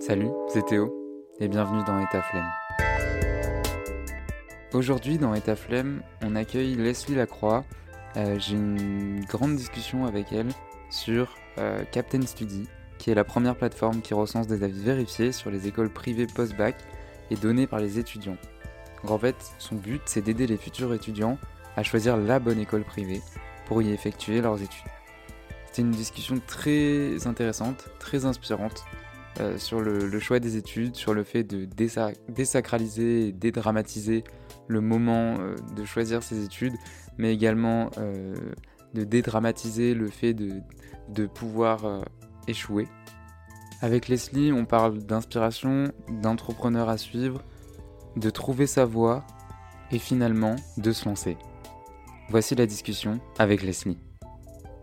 Salut, c'est Théo et bienvenue dans État Flemme. Aujourd'hui dans État Flemme, on accueille Leslie Lacroix. Euh, J'ai une grande discussion avec elle sur euh, Captain Study, qui est la première plateforme qui recense des avis vérifiés sur les écoles privées post-bac et donnés par les étudiants. En fait, son but, c'est d'aider les futurs étudiants à choisir la bonne école privée pour y effectuer leurs études. C'était une discussion très intéressante, très inspirante euh, sur le, choix des études, sur le fait de désa désacraliser et dédramatiser le moment euh, de choisir ses études, mais également euh, de dédramatiser le fait de, de pouvoir échouer. Avec Leslie, on parle d'inspiration, d'entrepreneur à suivre, de trouver sa voie et finalement de se lancer. Voici la discussion avec Leslie.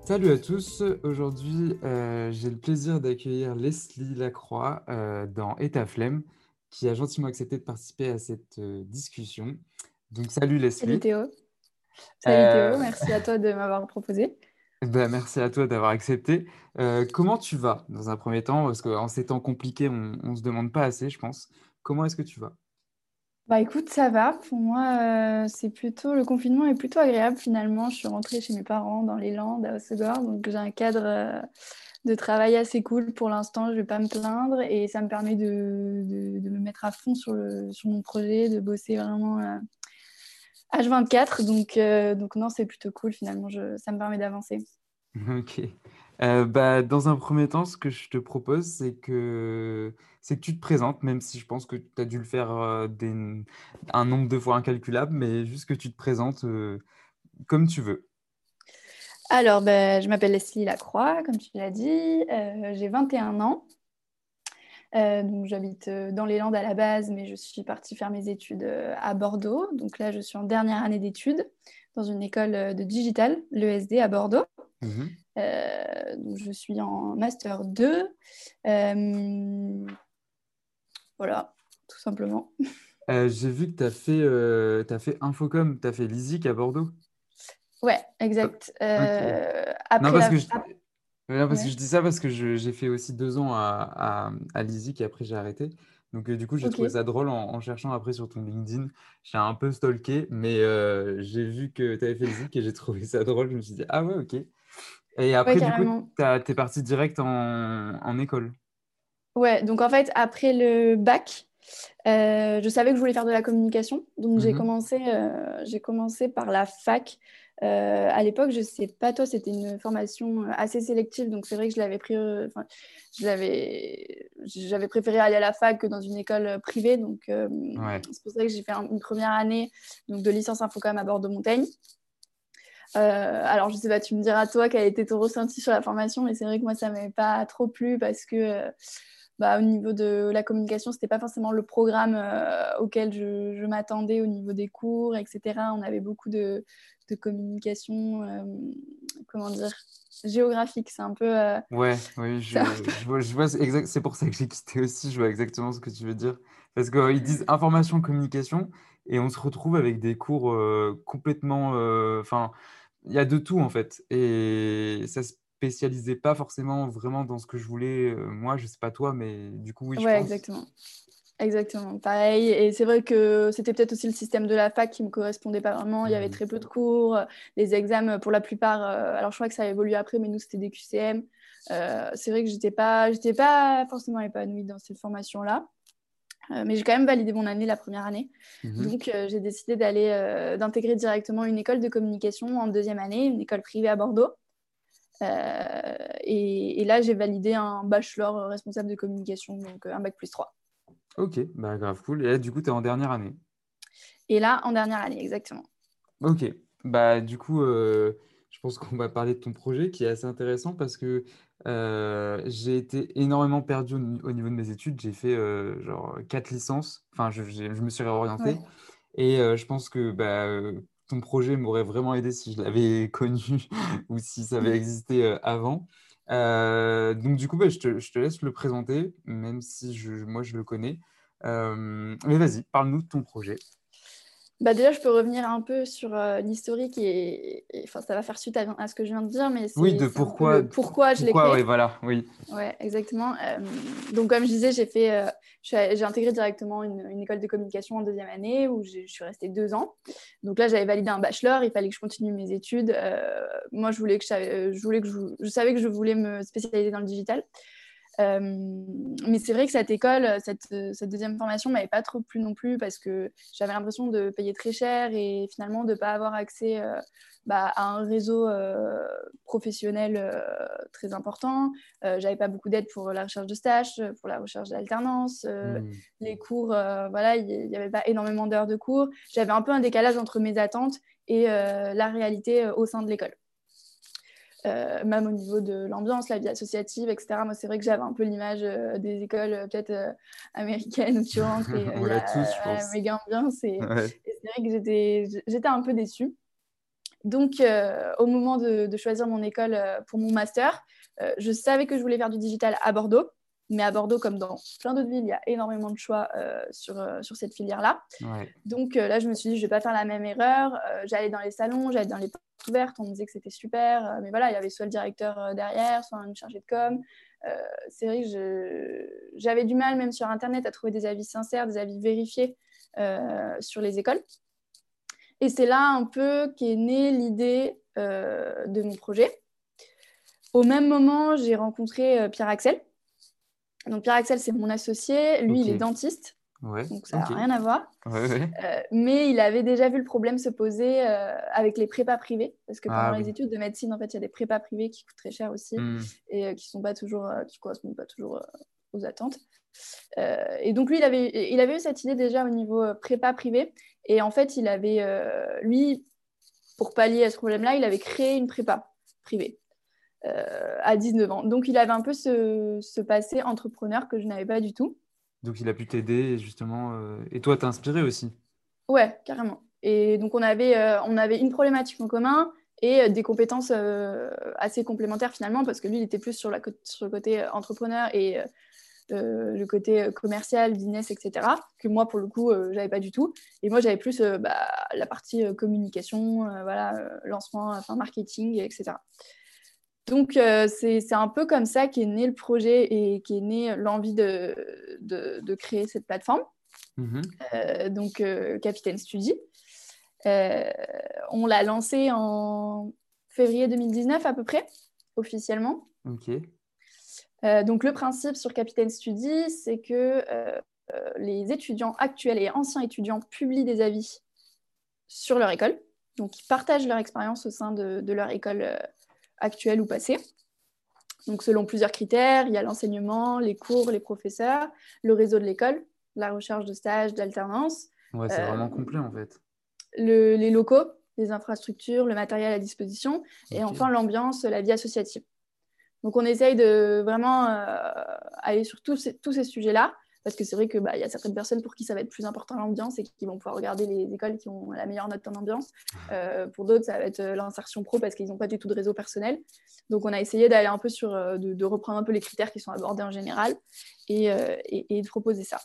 Salut à tous, aujourd'hui euh, j'ai le plaisir d'accueillir Leslie Lacroix euh, dans État Flemme qui a gentiment accepté de participer à cette euh, discussion. Donc salut Leslie. Salut Théo. Salut Théo, merci à toi de m'avoir proposé. Ben, merci à toi d'avoir accepté. comment tu vas dans un premier temps? Parce qu'en ces temps compliqués, on ne se demande pas assez, je pense. Comment est-ce que tu vas? Bah écoute, ça va. Pour moi, euh, c'est plutôt le confinement est plutôt agréable finalement. Je suis rentrée chez mes parents dans les Landes à Hossegor, donc j'ai un cadre euh, de travail assez cool pour l'instant. Je vais pas me plaindre et ça me permet de, de, de me mettre à fond sur, le, sur mon projet, de bosser vraiment euh, H24. Donc, euh, donc non, c'est plutôt cool finalement. Je, ça me permet d'avancer. Ok. Euh, bah, dans un premier temps, ce que je te propose, c'est que, c'est que tu te présentes, même si je pense que tu as dû le faire euh, des, un nombre de fois incalculable, mais juste que tu te présentes euh, comme tu veux. Alors, bah, je m'appelle Leslie Lacroix, comme tu l'as dit. j'ai 21 ans. donc, j'habite dans les Landes à la base, mais je suis partie faire mes études à Bordeaux. Donc là, je suis en dernière année d'études dans une école de digital, l'ESD à Bordeaux. Mmh donc je suis en Master 2. Euh, voilà, tout simplement. Euh, j'ai vu que tu as fait, euh, as fait Infocom, tu as fait l'ISIC à Bordeaux. Ouais, exact. Okay. Après non, parce, la... que je... non, parce ouais. que je dis ça parce que j'ai fait aussi deux ans à, à, à l'ISIC et après j'ai arrêté. Donc, euh, du coup, j'ai okay. trouvé ça drôle en, en, cherchant après sur ton LinkedIn. J'ai un peu stalké, mais euh, j'ai vu que tu avais fait l'ISIC et j'ai trouvé ça drôle. Je me suis dit, ah ouais, ok. Et après, ouais, du coup, tu es partie direct en, en, école. Ouais, donc en fait, après le bac, euh, je savais que je voulais faire de la communication. Donc, mm -hmm. j'ai commencé, euh, commencé par la fac. Euh, à l'époque, je sais pas toi, c'était une formation assez sélective, donc c'est vrai que je l'avais pris, enfin, je l'avais, j'avais préféré aller à la fac que dans une école privée, donc euh, ouais. c'est pour ça que j'ai fait une première année donc de licence infocom à Bordeaux-Montaigne. Euh, alors, je sais pas, tu me diras toi quel était ton ressenti sur la formation, mais c'est vrai que moi, ça m'avait pas trop plu parce que, euh, bah, au niveau de la communication, c'était pas forcément le programme euh, auquel je, je m'attendais au niveau des cours, etc. On avait beaucoup de, de communication, euh, comment dire, géographique. C'est un peu. Ouais, oui, je, je, vois, je vois c'est pour ça que j'ai quitté aussi. Je vois exactement ce que tu veux dire. Parce qu'ils disent information, communication, et on se retrouve avec des cours complètement. Enfin, il y a de tout en fait. Et ça spécialisait pas forcément vraiment dans ce que je voulais. moi, je sais pas toi, mais du coup, oui, je ouais, pense. exactement. Exactement, pareil. Et c'est vrai que c'était peut-être aussi le système de la fac qui me correspondait pas vraiment. Il y avait très peu de cours. Les examens, pour la plupart, euh, alors je crois que ça a évolué après, mais nous, c'était des QCM. Euh, c'est vrai que j'étais pas, j'étais pas forcément épanouie dans cette formation-là. Euh, mais j'ai quand même validé mon année la première année. Mmh. Donc, euh, j'ai décidé d'aller, euh, d'intégrer directement une école de communication en deuxième année, une école privée à Bordeaux. Et, et, là, j'ai validé un bachelor responsable de communication, donc un bac plus 3. Ok, bah grave cool. Et là, du coup, tu es en dernière année. Et là, en dernière année, exactement. Ok, bah du coup, euh, je pense qu'on va parler de ton projet qui est assez intéressant parce que euh, j'ai été énormément perdu au, au, niveau de mes études. J'ai fait euh, genre quatre licences. Enfin, je, je me suis réorienté. Ouais. Et euh, je pense que bah, ton projet m'aurait vraiment aidé si je l'avais connu ou si ça avait existé euh, avant. Euh, donc du coup, bah, je, te, je, te, laisse le présenter, même si moi je le connais. Euh, mais vas-y, parle-nous de ton projet. Bah déjà, je peux revenir un peu sur euh, l'historique et, enfin, ça va faire suite à, ce que je viens de dire, mais oui, de pourquoi, pourquoi je l'ai créé. Oui, voilà, oui. Ouais, exactement. Euh, donc, comme je disais, j'ai fait, euh, j'ai intégré directement une, école de communication en deuxième année où je suis restée deux ans. Donc là, j'avais validé un bachelor, il fallait que je continue mes études. moi, je voulais que je, je voulais que je, je savais que je voulais me spécialiser dans le digital. Euh, mais c'est vrai que cette école, cette, cette deuxième formation m'avait pas trop plu non plus parce que j'avais l'impression de payer très cher et finalement de ne pas avoir accès euh, bah, à un réseau euh, professionnel très important. j'avais pas beaucoup d'aide pour la recherche de stage, pour la recherche d'alternance. Mmh. Les cours, voilà, il n'y avait pas énormément d'heures de cours. J'avais un peu un décalage entre mes attentes et la réalité au sein de l'école. Euh, même au niveau de l'ambiance, la vie associative, etc. Moi, c'est vrai que j'avais un peu l'image euh, des écoles euh, peut-être américaines où tu rentres et il y a tous, je méga ambiance. Et, c'est vrai que j'étais un peu déçue. Donc, au moment de, de, choisir mon école pour mon master, je savais que je voulais faire du digital à Bordeaux. Mais à Bordeaux, comme dans plein d'autres villes, il y a énormément de choix sur, sur cette filière-là. Donc là, je me suis dit, je ne vais pas faire la même erreur. j'allais dans les salons, j'allais dans les ouverte, on me disait que c'était super, euh, mais voilà, il y avait soit le directeur euh, derrière, soit une chargée de com. Euh, c'est vrai que j'avais du mal, même sur Internet, à trouver des avis sincères, des avis vérifiés sur les écoles. Et c'est là un peu qu'est née l'idée de mon projet. Au même moment, j'ai rencontré Pierre Axel. Donc Pierre Axel, c'est mon associé. Lui, il est dentiste. Donc ça n'a rien à voir. Euh, mais il avait déjà vu le problème se poser euh, avec les prépas privés. Parce que pendant ah les études de médecine, en fait, il y a des prépas privés qui coûtent très cher aussi hmm. et euh, qui sont pas toujours, qui correspondent pas toujours aux attentes. et donc lui, il avait, il avait eu cette idée déjà au niveau prépa privé. Et en fait, il avait, lui, pour pallier à ce problème-là, il avait créé une prépa privée. À 19 ans. Donc il avait un peu ce, ce passé entrepreneur que je n'avais pas du tout. Donc il a pu t'aider justement. Euh, et toi, t'as inspiré aussi. Ouais, carrément. Et donc on avait, euh, on avait une problématique en commun et euh, des compétences assez complémentaires finalement parce que lui il était plus sur, la, sur le côté entrepreneur et le côté commercial, business, etc. Que moi pour le coup j'avais pas du tout. Et moi j'avais plus bah, la partie communication, voilà, lancement, enfin marketing, etc. Donc, euh, c'est un peu comme ça qu'est né le projet et qu'est née l'envie de, de, créer cette plateforme. Mhm. Euh, donc, euh, Capitaine Study. on l'a lancé en février 2019 à peu près, officiellement. Ok. donc, le principe sur Capitaine Study, c'est que les étudiants actuels et anciens étudiants publient des avis sur leur école. Donc, ils partagent leur expérience au sein de, de leur école actuelle ou passée. Donc, selon plusieurs critères, il y a l'enseignement, les cours, les professeurs, le réseau de l'école, la recherche de stages, d'alternance. Ouais, c'est vraiment euh, complet en fait. les locaux, les infrastructures, le matériel à disposition, et enfin l'ambiance, la vie associative. Donc, on essaye de vraiment euh, aller sur tous ces, tous ces sujets-là parce que c'est vrai qu'il bah, y a certaines personnes pour qui ça va être plus important l'ambiance et qui vont pouvoir regarder les écoles qui ont la meilleure note en ambiance. Euh, pour d'autres, ça va être euh, l'insertion pro parce qu'ils n'ont pas du tout de réseau personnel. Donc, on a essayé d'aller un peu sur, euh, de, reprendre un peu les critères qui sont abordés en général et, et de proposer ça.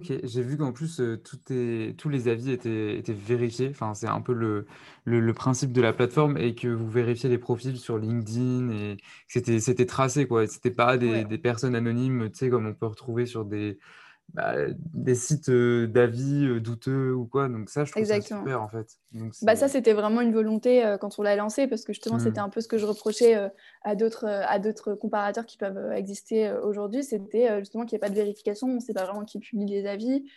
Ok, j'ai vu qu'en plus, euh, tout est, tous les avis étaient, étaient vérifiés. Enfin, c'est un peu le, le, principe de la plateforme et que vous vérifiez les profils sur LinkedIn et c'était, c'était tracé, quoi. C'était pas des, des personnes anonymes, tu sais, comme on peut retrouver sur des, bah, des sites euh, d'avis euh, douteux ou quoi. Donc ça, je trouve ça super en fait. bah, ça, c'était vraiment une volonté euh, quand on l'a lancé parce que justement, c'était mmh. un peu ce que je reprochais à d'autres à d'autres comparateurs qui peuvent exister aujourd'hui. C'était justement qu'il n'y ait pas de vérification, on ne sait pas vraiment qui publie les avis.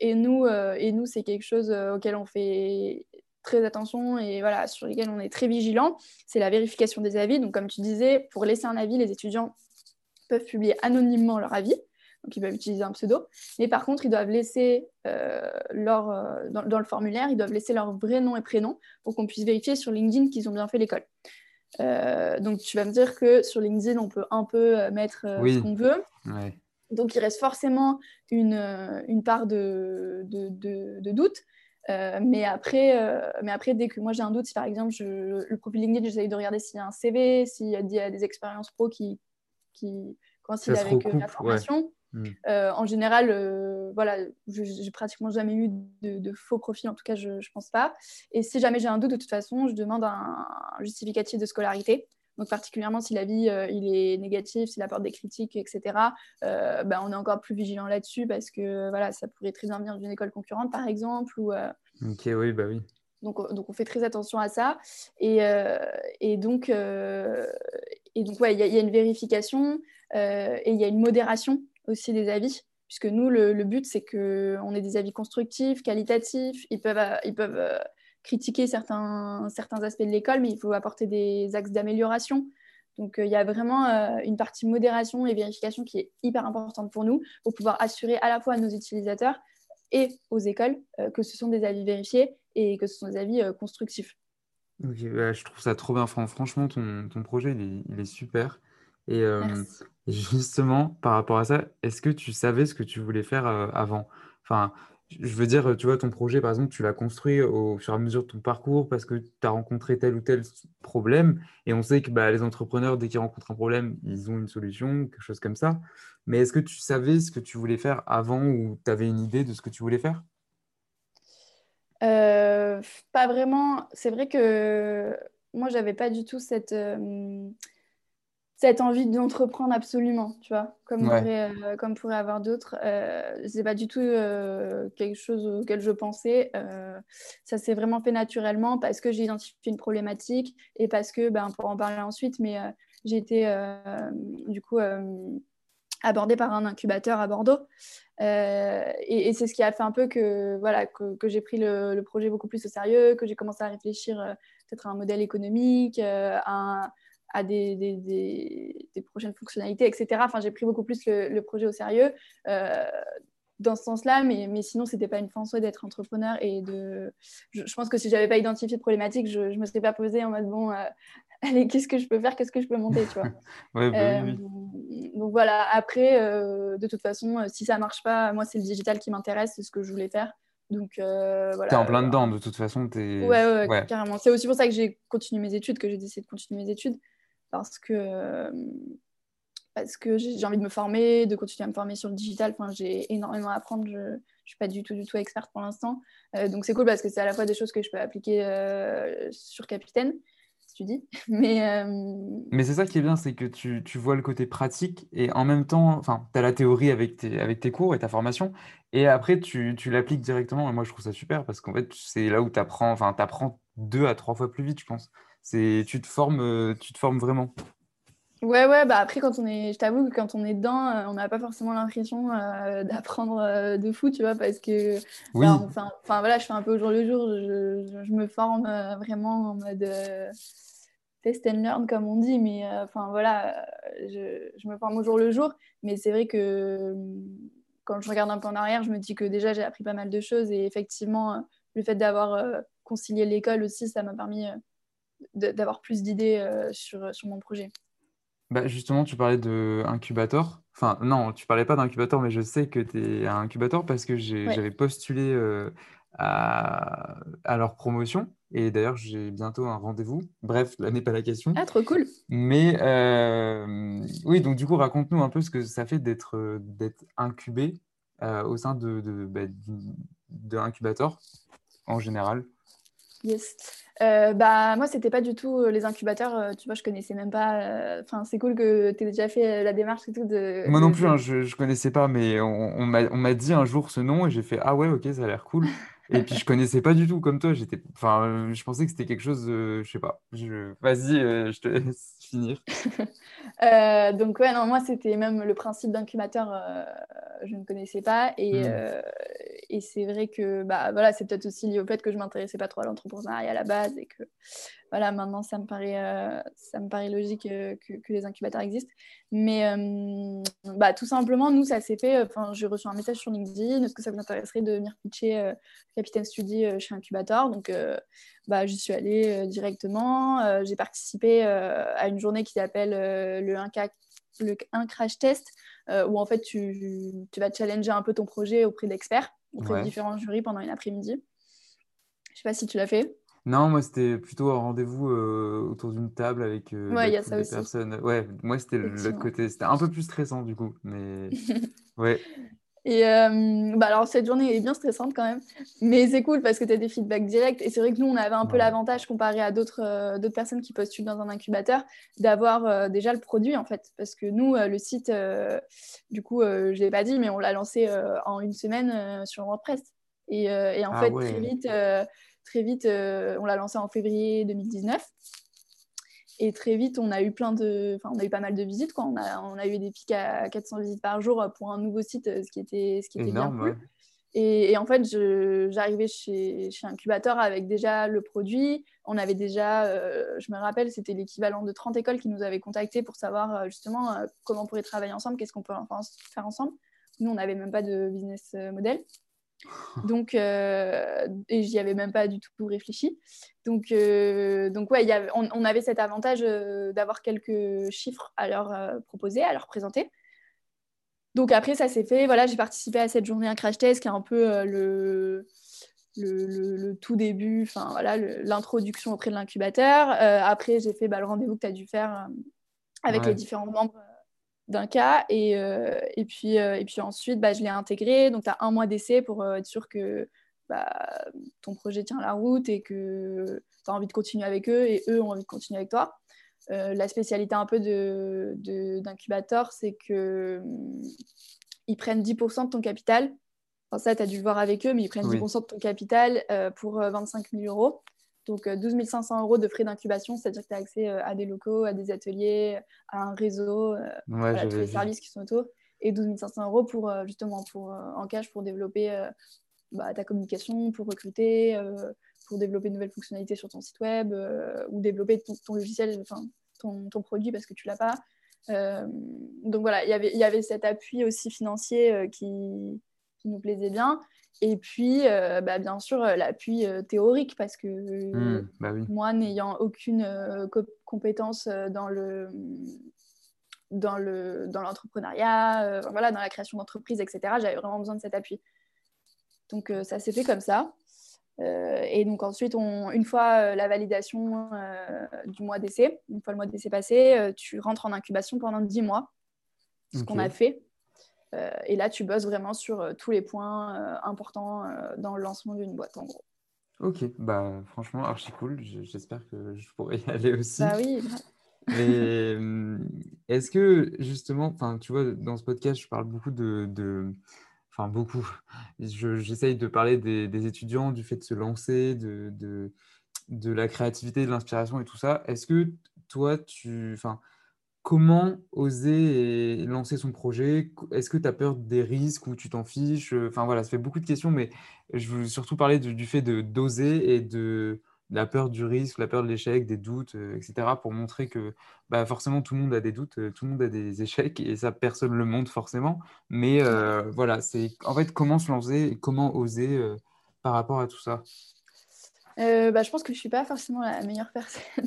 et nous, et nous c'est quelque chose auquel on fait très attention et voilà, sur lesquels on est très vigilant. C'est la vérification des avis. Donc comme tu disais, pour laisser un avis, les étudiants peuvent publier anonymement leur avis donc ils peuvent utiliser un pseudo. Mais par contre, ils doivent laisser euh, leur, euh, dans, le formulaire, ils doivent laisser leur vrai nom et prénom pour qu'on puisse vérifier sur LinkedIn qu'ils ont bien fait l'école. Euh, donc tu vas me dire que sur LinkedIn, on peut un peu mettre ce qu'on veut. Donc il reste forcément une, une part de, de, doute. mais, après, mais après, dès que moi j'ai un doute, si par exemple je, le profil LinkedIn, j'essaye de regarder s'il y a un CV, s'il y a des expériences pro qui, qui coïncident avec la formation. Mm. en général, voilà, je n'ai pratiquement jamais eu de, faux profils, en tout cas, je ne pense pas. Et si jamais j'ai un doute, de toute façon, je demande un, justificatif de scolarité. Donc, particulièrement si l'avis il est négatif, s'il apporte des critiques, etc., ben, on est encore plus vigilant là-dessus parce que voilà, ça pourrait très bien venir d'une école concurrente, par exemple. Ou, ok, oui, bah oui. Donc, donc, on fait très attention à ça. Et, et donc, et donc, ouais, il y, a une vérification euh, et il y a une modération aussi des avis, puisque nous, le, but, c'est qu'on ait des avis constructifs, qualitatifs. Ils peuvent, euh, ils peuvent euh, critiquer certains, certains aspects de l'école, mais il faut apporter des axes d'amélioration. Donc, il y a vraiment une partie modération et vérification qui est hyper importante pour nous, pour pouvoir assurer à la fois à nos utilisateurs et aux écoles que ce sont des avis vérifiés et que ce sont des avis constructifs. Bah, je trouve ça trop bien. Franchement, ton, ton projet, il est, super. Et, justement, par rapport à ça, est-ce que tu savais ce que tu voulais faire avant? Enfin, je veux dire, tu vois, ton projet, par exemple, tu l'as construit au fur et à mesure de ton parcours parce que tu as rencontré tel ou tel problème. Et on sait que bah, les entrepreneurs, dès qu'ils rencontrent un problème, ils ont une solution, quelque chose comme ça. Mais est-ce que tu savais ce que tu voulais faire avant ou tu avais une idée de ce que tu voulais faire? Euh, pas vraiment. C'est vrai que moi, j'avais pas du tout cette, euh, cette envie d'entreprendre absolument, tu vois, comme, pourrait, euh, comme pourrait avoir d'autres. c'est pas du tout quelque chose auquel je pensais. ça s'est vraiment fait naturellement parce que j'ai identifié une problématique et parce que, ben, pour en parler ensuite, mais j'ai été du coup abordé par un incubateur à Bordeaux. Euh, et, c'est ce qui a fait un peu que, voilà, que, j'ai pris le, projet beaucoup plus au sérieux, que j'ai commencé à réfléchir euh, peut-être à un modèle économique, euh, à, à des, des, des, prochaines fonctionnalités, etc. Enfin, j'ai pris beaucoup plus le, projet au sérieux dans ce sens-là, mais, mais sinon, ce n'était pas une fin en soi d'être entrepreneur. Et de... Je, pense que si je n'avais pas identifié de problématique, je ne me serais pas posée en mode, bon, allez, qu'est-ce que je peux faire, qu'est-ce que je peux monter, tu vois? ouais, bah, oui, oui. Donc voilà, après, euh, de toute façon, euh, si ça marche pas, moi, c'est le digital qui m'intéresse, c'est ce que je voulais faire. Donc euh, voilà. T'es en plein dedans, de toute façon. Es... Ouais, ouais, carrément. C'est aussi pour ça que j'ai continué mes études, que j'ai décidé de continuer mes études, parce que parce que j'ai envie de me former, de continuer à me former sur le digital. Enfin, j'ai énormément à apprendre. Je ne suis pas du tout, du tout experte pour l'instant. donc, c'est cool parce que c'est à la fois des choses que je peux appliquer sur Capitaine, tu dis. Mais, euh, Mais c'est ça qui est bien, c'est que tu, tu, vois le côté pratique et en même temps, tu as la théorie avec tes, avec tes cours et ta formation, et après, tu, tu l'appliques directement. Et moi, je trouve ça super parce qu'en fait, c'est là où tu apprends, apprends deux à trois fois plus vite, je pense. C'est, tu te formes, euh, tu te formes vraiment. Ouais, ouais, bah après, quand on est, je t'avoue que quand on est dedans, euh, on n'a pas forcément l'impression d'apprendre de fou, tu vois, parce que, oui. enfin, voilà, je fais un peu au jour le jour, je, je me forme vraiment en mode test and learn, comme on dit, mais euh, enfin voilà, je, je, me forme au jour le jour. Mais c'est vrai que hum, quand je regarde un peu en arrière, je me dis que déjà j'ai appris pas mal de choses et effectivement, euh, le fait d'avoir euh, concilié l'école aussi, ça m'a permis d'avoir plus d'idées sur, sur mon projet. Bah justement, tu parlais de. Enfin, non, tu parlais pas d'incubateur, mais je sais que tu es un incubateur parce que j'avais postulé à, à, leur promotion. Et d'ailleurs, j'ai bientôt un rendez-vous. Bref, là n'est pas la question. Ah, trop cool. Mais euh, oui, donc du coup, raconte-nous un peu ce que ça fait d'être incubé euh, au sein de, de, bah, de en général. Yes. Euh, bah, moi, c'était pas du tout les incubateurs. tu vois, je connaissais même pas. Enfin, c'est cool que tu aies déjà fait la démarche et tout. De, moi non plus, hein, je, je connaissais pas, mais on, on m'a dit un jour ce nom et j'ai fait Ah ouais, ok, ça a l'air cool. Et puis je connaissais pas du tout comme toi. J'étais, enfin, euh, je pensais que c'était quelque chose, je sais pas. Je... Vas-y, euh, je te laisse finir. Euh, donc ouais, non, moi c'était même le principe d'incubateur, je ne connaissais pas. Et, hmm. et c'est vrai que bah voilà, c'est peut-être aussi lié au fait que je m'intéressais pas trop à l'entrepreneuriat à la base et que voilà, maintenant ça me paraît, ça me paraît logique que, que, les incubateurs existent. Mais bah, tout simplement, nous, ça s'est fait. Enfin, j'ai reçu un message sur LinkedIn. Est-ce que ça vous intéresserait de venir pitcher Capitaine Study chez Incubator? Donc, bah, j'y suis allée directement. j'ai participé à une journée qui s'appelle le 1 le 1 crash test, où en fait tu, tu, vas challenger un peu ton projet auprès d'experts, auprès de différents jurys pendant une après-midi. Je sais pas si tu l'as fait. Non, moi c'était plutôt un rendez-vous autour d'une table avec ouais, y a ça aussi. personnes. Ouais, moi c'était l'autre côté. C'était un peu plus stressant du coup, mais ouais. Et euh, bah alors, cette journée est bien stressante quand même, mais c'est cool parce que tu as des feedbacks directs. Et c'est vrai que nous, on avait un peu l'avantage comparé à d'autres euh, d'autres personnes qui postulent dans un incubateur d'avoir euh, déjà le produit en fait. Parce que nous, le site, du coup, je ne l'ai pas dit, mais on l'a lancé en une semaine sur WordPress. Et, et en ah fait, très vite, très vite on l'a lancé en février 2019. Et très vite, on a eu plein de, enfin, on a eu pas mal de visites, quoi. On a, on a eu des pics à 400 visites par jour pour un nouveau site, ce qui était, ce qui était bien cool. Et, en fait, j'arrivais chez, chez Incubateur avec déjà le produit. On avait déjà, euh, je me rappelle, c'était l'équivalent de 30 écoles qui nous avaient contactés pour savoir euh, justement euh, comment on pourrait travailler ensemble, qu'est-ce qu'on peut faire ensemble. Nous, on n'avait même pas de business model. Donc, euh, et j'y avais même pas du tout réfléchi. Donc, euh, donc ouais, y avait, on, avait cet avantage euh, d'avoir quelques chiffres à leur proposer, à leur présenter. Donc après, ça s'est fait. Voilà, j'ai participé à cette journée un crash test qui est un peu le, le, tout début, enfin voilà, l'introduction auprès de l'incubateur. après, j'ai fait bah, le rendez-vous que tu as dû faire avec les différents membres d'un cas. Et, euh, et, puis, euh, et puis ensuite, bah, je l'ai intégré. Donc, tu as un mois d'essai pour euh, être sûr que bah, ton projet tient la route et que tu as envie de continuer avec eux et eux ont envie de continuer avec toi. la spécialité un peu d'incubateur, de, c'est qu'ils ils prennent 10% de ton capital. Enfin, ça, tu as dû le voir avec eux, mais ils prennent 10% de ton capital pour 25 000 euros. Donc 12 euh, 500 euros de frais d'incubation, c'est-à-dire que tu as accès euh, à des locaux, à des ateliers, à un réseau, euh, à tous les services qui sont autour. Et 12 500 euros pour justement pour, en cash pour développer bah, ta communication, pour recruter, pour développer de nouvelles fonctionnalités sur ton site web ou développer ton, logiciel, enfin ton, ton, produit parce que tu l'as pas. donc voilà, y il y avait cet appui aussi financier qui, qui nous plaisait bien. Et puis, euh, bah, bien sûr, euh, l'appui euh, théorique, parce que mmh, bah moi, n'ayant aucune compétence dans le dans le dans l'entrepreneuriat, voilà, dans la création d'entreprise, etc. J'avais vraiment besoin de cet appui. Donc ça s'est fait comme ça. et donc ensuite, on, une fois la validation du mois d'essai, une fois le mois d'essai passé, tu rentres en incubation pendant 10 mois. Ce qu'on a fait. Euh, et là, tu bosses vraiment sur euh, tous les points euh, importants dans le lancement d'une boîte, en gros. Ok, bah franchement, archi cool. J'espère que je pourrai y aller aussi. Bah oui. Mais est-ce que justement, enfin, tu vois, dans ce podcast, je parle beaucoup de, enfin beaucoup. J'essaye de parler des, étudiants, du fait de se lancer, de, de, de la créativité, de l'inspiration et tout ça. Est-ce que toi, tu, enfin, comment oser lancer son projet? Est-ce que tu as peur des risques ou tu t'en fiches? Enfin voilà, ça fait beaucoup de questions, mais je veux surtout parler du, fait d'oser et de, la peur du risque, la peur de l'échec, des doutes, euh, etc. pour montrer que bah, forcément tout le monde a des doutes, euh, tout le monde a des échecs et ça personne ne le montre forcément. Mais euh, voilà, c'est en fait comment se lancer et comment oser par rapport à tout ça? Euh, bah, je pense que je ne suis pas forcément la meilleure personne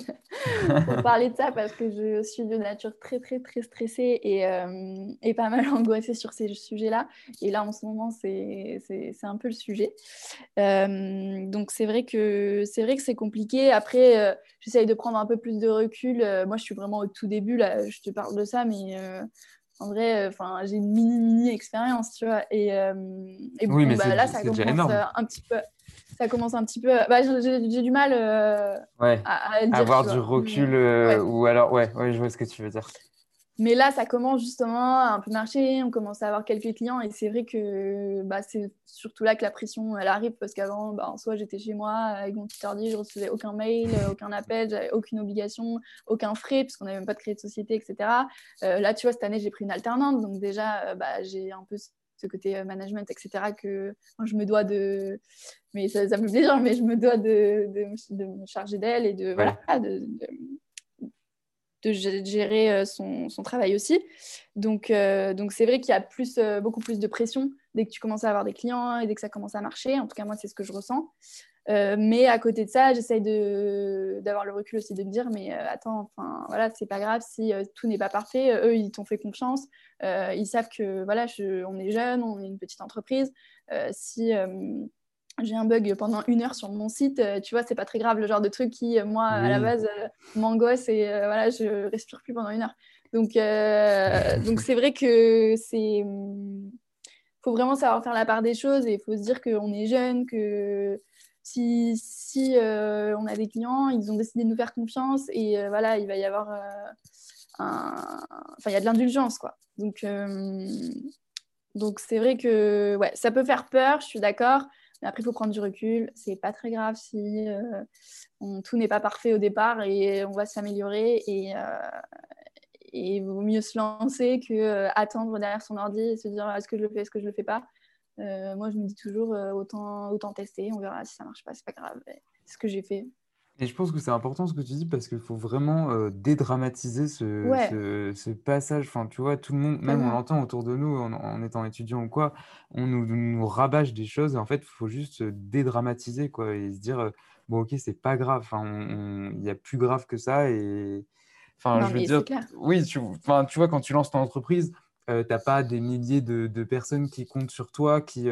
pour parler de ça parce que je suis de nature très, très, très stressée et, euh, et pas mal angoissée sur ces sujets-là. Et là, en ce moment, c'est un peu le sujet. Euh, donc, c'est vrai que c'est compliqué. Après, j'essaye de prendre un peu plus de recul. moi, je suis vraiment au tout début. Là, je te parle de ça, mais en vrai, enfin, j'ai une mini mini expérience, tu vois. Et, et bon, bah, là, ça commence un petit peu ça commence un petit peu. Bah, j'ai du mal euh, à, avoir du recul euh, ou alors ouais, ouais, je vois ce que tu veux dire. Mais là, ça commence justement à un peu marcher. On commence à avoir quelques clients et c'est vrai que bah, c'est surtout là que la pression elle arrive parce qu'avant, bah, en soi, j'étais chez moi avec mon petit ordi, je recevais aucun mail, euh, aucun appel, j'avais aucune obligation, aucun frais parce qu'on n'avait même pas de créer de société, etc. là, tu vois, cette année, j'ai pris une alternante, donc déjà, bah, j'ai un peu ce côté euh, management, etc., que je me dois de. Mais ça, ça me plaisir, mais je me dois de, de, me charger d'elle et de, voilà, de, de, gérer euh, son, son, travail aussi. Donc, euh, donc c'est vrai qu'il y a plus, beaucoup plus de pression dès que tu commences à avoir des clients et dès que ça commence à marcher. En tout cas, moi, c'est ce que je ressens. Euh, mais à côté de ça, j'essaye d'avoir le recul aussi de me dire, mais euh, attends, enfin voilà, c'est pas grave si euh, tout n'est pas parfait. eux, ils t'ont fait confiance. ils savent que voilà, je, on est jeune, on est une petite entreprise. si j'ai un bug pendant une heure sur mon site, tu vois, c'est pas très grave, le genre de truc qui, moi, à la base, m'angoisse et voilà, je respire plus pendant une heure. Donc, donc c'est vrai que c'est. faut vraiment savoir faire la part des choses et il faut se dire qu'on est jeune, que si, si on a des clients, ils ont décidé de nous faire confiance et voilà, il va y avoir un... Enfin, il y a de l'indulgence, quoi. Donc, donc c'est vrai que ouais, ça peut faire peur, je suis d'accord. Mais après, il faut prendre du recul. C'est pas très grave si euh, tout n'est pas parfait au départ et on va s'améliorer. Et, euh, il vaut mieux se lancer que euh, attendre derrière son ordi et se dire est-ce que je le fais, est-ce que je le fais pas? Moi, je me dis toujours autant, autant tester. On verra si ça marche pas, c'est pas grave. C'est ce que j'ai fait. Et je pense que c'est important ce que tu dis parce qu'il faut vraiment euh, dédramatiser ce, ce, passage. Enfin, tu vois, tout le monde, même on l'entend autour de nous en, étant étudiant ou quoi, on nous, nous rabâche des choses. Et en fait, il faut juste dédramatiser quoi, et se dire, euh, bon, ok, c'est pas grave. Il y a plus grave que ça. Et enfin, je veux dire, oui, tu, tu vois, quand tu lances ton entreprise, euh, tu n'as pas des milliers de, personnes qui comptent sur toi, qui,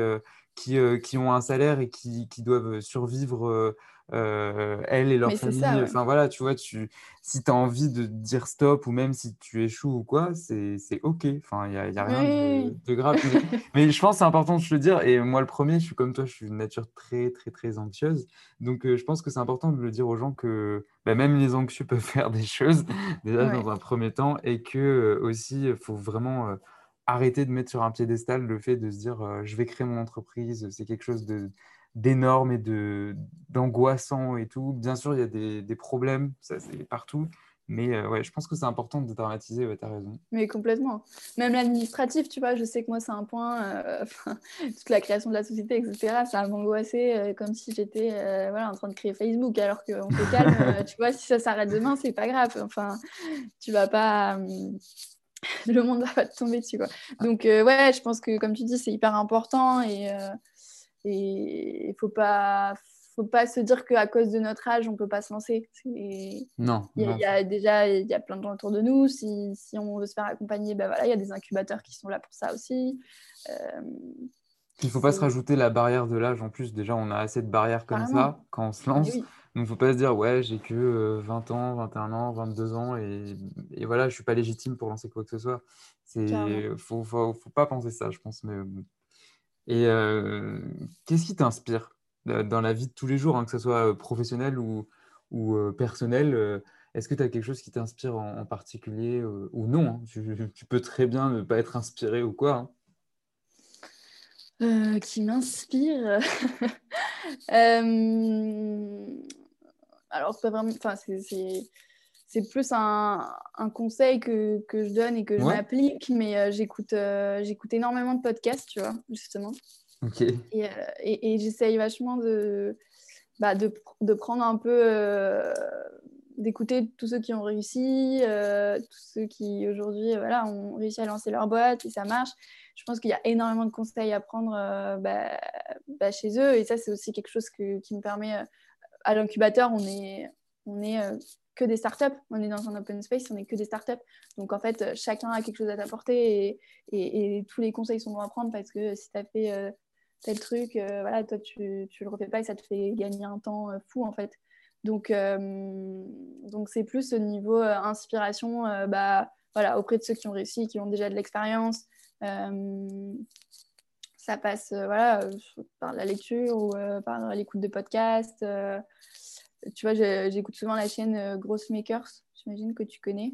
qui, qui, ont un salaire et qui doivent survivre euh, elle et leur famille. Enfin voilà, tu vois, tu, si tu as envie de dire stop ou même si tu échoues ou quoi, c'est OK. Enfin, il n'y a, y a, rien de, grave. mais, je pense que c'est important de te le dire. Et moi, le premier, je suis comme toi, je suis une nature très, très, très anxieuse. Donc, euh, je pense que c'est important de le dire aux gens que bah, même les anxieux peuvent faire des choses, déjà dans un premier temps, et que euh, aussi, il faut vraiment arrêter de mettre sur un piédestal le fait de se dire je vais créer mon entreprise, c'est quelque chose de d'énormes et de d'angoissant et tout. Bien sûr, il y a des, des problèmes, ça c'est partout. Mais euh, ouais, je pense que c'est important de dramatiser, ouais, tu as raison. Mais complètement. Même l'administratif, tu vois, je sais que moi, c'est un point, euh, toute la création de la société, etc., ça m'angoissait euh, comme si j'étais voilà, en train de créer Facebook, alors qu'on se calme, tu vois, si ça s'arrête demain, c'est pas grave. Enfin, tu vas pas... le monde va pas te tomber dessus, quoi. Donc, ouais, je pense que, comme tu dis, c'est hyper important et et il faut pas faut pas se dire qu'à cause de notre âge, on peut pas se lancer. Non. Il y, a, déjà il y a plein de gens autour de nous. Si, si on veut se faire accompagner, ben voilà, il y a des incubateurs qui sont là pour ça aussi. Euh, il ne faut pas se rajouter la barrière de l'âge. En plus, déjà, on a assez de barrières comme ça quand on se lance. Donc, il ne faut pas se dire, ouais, j'ai que 20 euh, ans, 21 ans, 22 ans, et, et voilà, je ne suis pas légitime pour lancer quoi que ce soit. Il ne faut, faut, faut, pas penser ça, je pense. Mais et euh, qu'est-ce qui t'inspire dans la vie de tous les jours, hein, que ce soit euh, professionnel ou, euh, personnel Est-ce que tu as quelque chose qui t'inspire en, particulier ou non hein? tu, peux très bien ne pas être inspiré ou quoi. Hein. qui m'inspire Alors, pas vraiment. Enfin, c'est c'est plus un, conseil que, je donne et que je m'applique, mais euh, j'écoute, euh, j'écoute énormément de podcasts, tu vois, justement. Ok. Et, euh, et, j'essaye vachement de, bah, de, de, prendre un peu, d'écouter tous ceux qui ont réussi, tous ceux qui aujourd'hui voilà, ont réussi à lancer leur boîte et ça marche. Je pense qu'il y a énormément de conseils à prendre bah, bah, chez eux et ça, c'est aussi quelque chose que, qui me permet, à l'incubateur, on est, on est que des startups. On est dans un open space, on n'est que des startups. Donc en fait, euh, chacun a quelque chose à t'apporter et, tous les conseils sont bons à prendre parce que si tu as fait euh, tel truc, euh, voilà, toi tu, ne le refais pas et ça te fait gagner un temps fou en fait. Donc donc c'est plus au niveau inspiration, bah voilà, auprès de ceux qui ont réussi, qui ont déjà de l'expérience. ça passe voilà par la lecture ou par l'écoute de podcasts tu vois, j'écoute souvent la chaîne euh, Gross Makers, j'imagine que tu connais.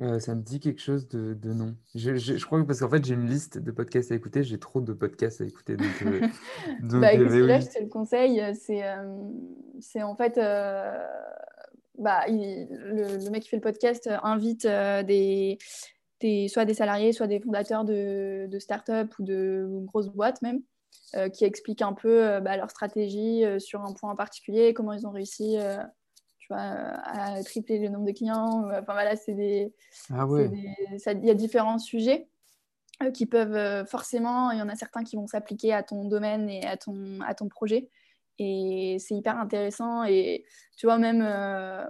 Euh, ça me dit quelque chose de, de non. Je, je, crois que parce qu'en fait, j'ai une liste de podcasts à écouter, j'ai trop de podcasts à écouter. Donc, euh, donc bah, là, je te le conseille. C'est c'est en fait, bah, le, mec qui fait le podcast invite des, des, soit des salariés, soit des fondateurs de, de start-up ou de grosses boîtes même. Euh, qui expliquent un peu euh, bah, leur stratégie euh, sur un point en particulier, comment ils ont réussi tu vois, à tripler le nombre de clients. Enfin voilà, c'est des. Ah ouais. Il y a différents sujets qui peuvent forcément, il y en a certains qui vont s'appliquer à ton domaine et à ton, à ton projet. Et c'est hyper intéressant. Et tu vois, même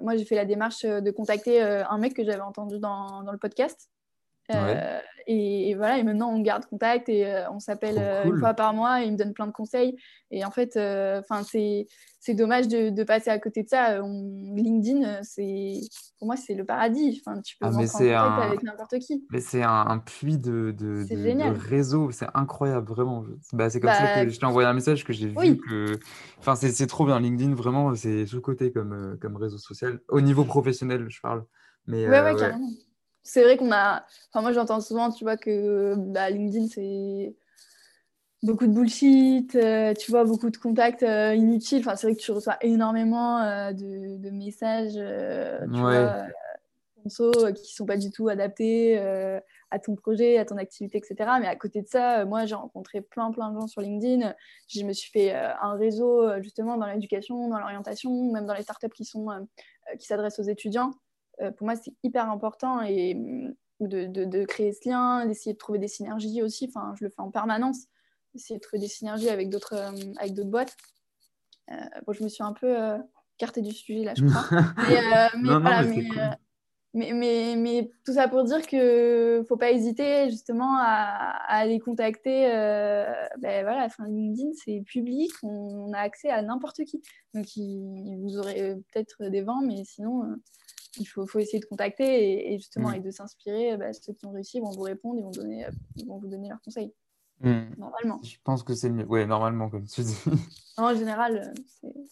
moi, j'ai fait la démarche de contacter un mec que j'avais entendu dans, dans, le podcast et, voilà, et maintenant on garde contact et on s'appelle une fois par mois et il me donne plein de conseils. Et en fait, enfin c'est c'est dommage de, passer à côté de ça. LinkedIn, c'est pour moi c'est le paradis. Enfin, tu peux ah, rentrer en contact avec n'importe qui. Mais c'est un, puits de, de, de, réseau, c'est incroyable vraiment. Bah, c'est comme ça bah, que je t'ai envoyé un message que j'ai vu que, enfin c'est trop bien. LinkedIn vraiment c'est sous côté comme comme réseau social au niveau professionnel, je parle. Mais, ouais, ouais, carrément. C'est vrai qu'on a. Enfin, moi, j'entends souvent, tu vois, que bah, LinkedIn, c'est beaucoup de bullshit, euh, tu vois, beaucoup de contacts euh, inutiles. Enfin, c'est vrai que tu reçois énormément euh, de, messages, tu vois, qui sont pas du tout adaptés à ton projet, à ton activité, etc. Mais à côté de ça, moi, j'ai rencontré plein, plein de gens sur LinkedIn. Je me suis fait un réseau, justement, dans l'éducation, dans l'orientation, même dans les startups qui sont qui s'adressent aux étudiants. Pour moi, c'est hyper important et mm, de, de, créer ce lien, d'essayer de trouver des synergies aussi. Enfin, je le fais en permanence essayer de trouver des synergies avec d'autres euh, avec d'autres boîtes. Euh, bon, je me suis un peu euh, écartée du sujet là, je crois. mais, mais, mais, tout ça pour dire que faut pas hésiter justement à, aller contacter. ben voilà, enfin, LinkedIn c'est public, on, a accès à n'importe qui. Donc vous aurez peut-être des vents, mais sinon il faut, faut, essayer de contacter et, justement mm. et de s'inspirer. Bah, ceux qui ont réussi vont vous répondre, ils vont, donner, ils vont vous donner leurs conseils. Hmm. Normalement. Je pense que c'est mieux. Ouais, normalement, comme tu dis. en général,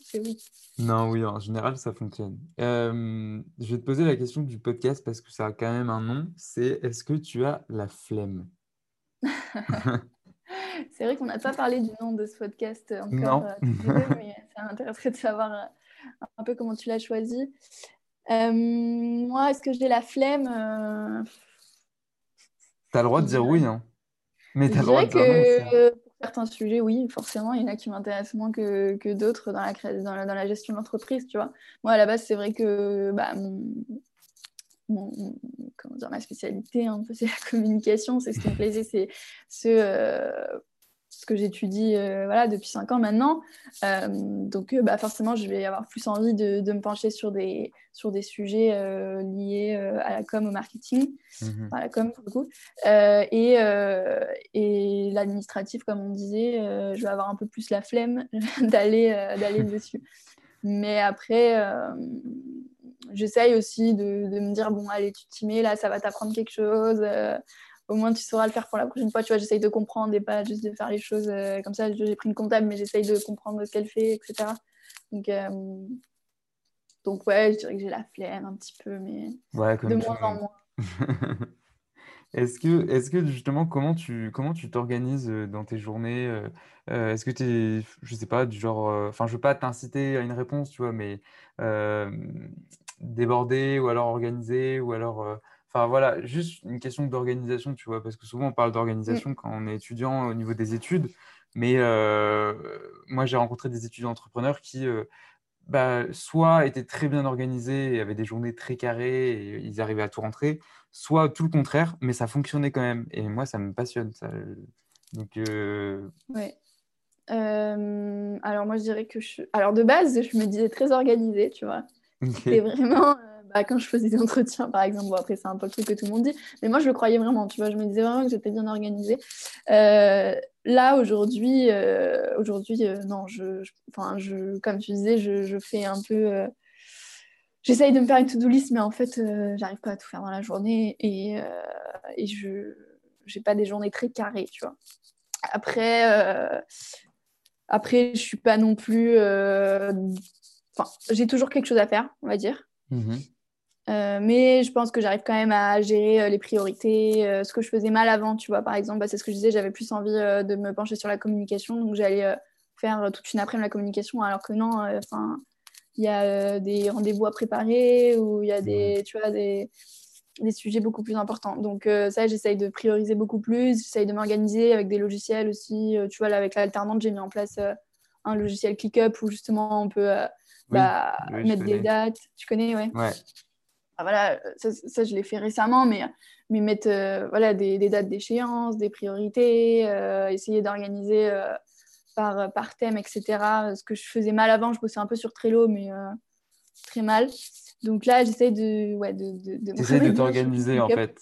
c'est oui. Non, oui, en général, ça fonctionne. Euh, je vais te poser la question du podcast parce que ça a quand même un nom. C'est est-ce que tu as la flemme? C'est vrai qu'on n'a pas parlé du nom de ce podcast encore. Euh, mais ça m'intéresserait de savoir euh, un peu comment tu l'as choisi. Moi, est-ce que j'ai la flemme Tu as le droit de dire oui, hein mais tu as le droit de que pour certains sujets, oui, forcément, il y en a qui m'intéressent moins que, que d'autres dans la, dans, la, dans la gestion de l'entreprise, tu vois. Moi, à la base, c'est vrai que bah, mon, comment dire, ma spécialité, un peu, c'est la communication, c'est ce qui me plaisait, c'est ce, euh, ce que j'étudie euh, voilà, depuis cinq ans maintenant. Euh, donc, euh, bah, forcément, je vais avoir plus envie de, de me pencher sur des, sur des sujets liés à la com, au marketing, mhm. enfin, à la com pour le coup. et et l'administratif, comme on disait, je vais avoir un peu plus la flemme d'aller d'aller dessus. Mais après, j'essaye aussi de, de, me dire, bon, allez, tu t'y mets, là, ça va t'apprendre quelque chose au moins tu sauras le faire pour la prochaine fois. Tu vois, j'essaye de comprendre et pas juste de faire les choses euh, comme ça. J'ai pris une comptable, mais j'essaye de comprendre ce qu'elle fait, etc. Donc, euh, donc ouais, je dirais que j'ai la flemme un petit peu, mais de moins en moins. Est-ce que, est que justement, comment tu comment tu t'organises euh, dans tes journées Est-ce que tu es, je sais pas, du genre, enfin, je veux pas t'inciter à une réponse, tu vois, mais débordé ou alors organisé ou alors Enfin voilà, juste une question d'organisation, tu vois, parce que souvent on parle d'organisation mm. quand on est étudiant au niveau des études, mais euh, moi j'ai rencontré des étudiants entrepreneurs qui euh, bah, soit étaient très bien organisés et avaient des journées très carrées et ils arrivaient à tout rentrer, soit tout le contraire, mais ça fonctionnait quand même. Et moi ça me passionne. Ça. Donc, euh... ouais. Alors moi je dirais que je... Alors de base, je me disais très organisée, tu vois. Okay. vraiment quand je faisais des entretiens, par exemple. Après, c'est un peu le truc que tout le monde dit. Mais moi, je le croyais vraiment. Tu vois, je me disais vraiment que j'étais bien organisée. Euh, là, aujourd'hui, euh, aujourd'hui euh, non, je, je, comme tu disais, je, fais un peu. J'essaye de me faire une to-do list, mais en fait, j'arrive pas à tout faire dans la journée. Et, je n'ai pas des journées très carrées, tu vois. Après, après je suis pas non plus. Enfin, j'ai toujours quelque chose à faire, on va dire. Mmh euh, mais je pense que j'arrive quand même à gérer euh, les priorités, euh, ce que je faisais mal avant, tu vois. Par exemple, bah, c'est ce que je disais, j'avais plus envie de me pencher sur la communication, donc j'allais faire toute une après-midi la communication, alors que non, enfin, il y a des rendez-vous à préparer ou il y a des, tu vois, des, des sujets beaucoup plus importants. Donc ça, j'essaye de prioriser beaucoup plus, j'essaye de m'organiser avec des logiciels aussi. tu vois, là, avec l'alternante, j'ai mis en place un logiciel ClickUp où justement on peut bah, mettre des dates. Tu connais, ouais. ouais voilà, ça, je l'ai fait récemment, mais, mais mettre euh, voilà, des, dates d'échéance, des priorités, euh, essayer d'organiser euh, par, par thème, etc. Ce que je faisais mal avant, je bossais un peu sur Trello, mais très mal. Donc là, j'essaie de, ouais, de, de, de t'organiser en fait.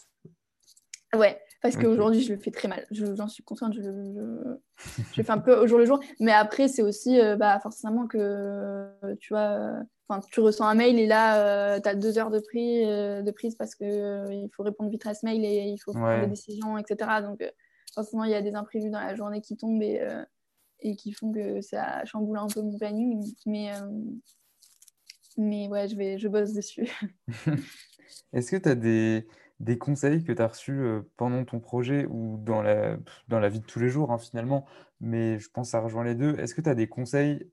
Ouais, parce qu'aujourd'hui, je le fais très mal. J'en suis consciente, je, je, je, fais un peu au jour le jour. Mais après, c'est aussi bah, forcément que tu vois, tu ressens un mail et là, tu as deux heures de, prix, de prise parce qu'il faut répondre vite à ce mail et il faut prendre des décisions, etc. Donc, forcément, il y a des imprévus dans la journée qui tombent et, et qui font que ça chamboule un peu mon planning. Mais, mais ouais, je, vais, je bosse dessus. Est-ce que tu as des, des, conseils que tu as reçus pendant ton projet ou dans la, vie de tous les jours, hein, finalement Mais je pense que ça rejoint les deux. Est-ce que tu as des conseils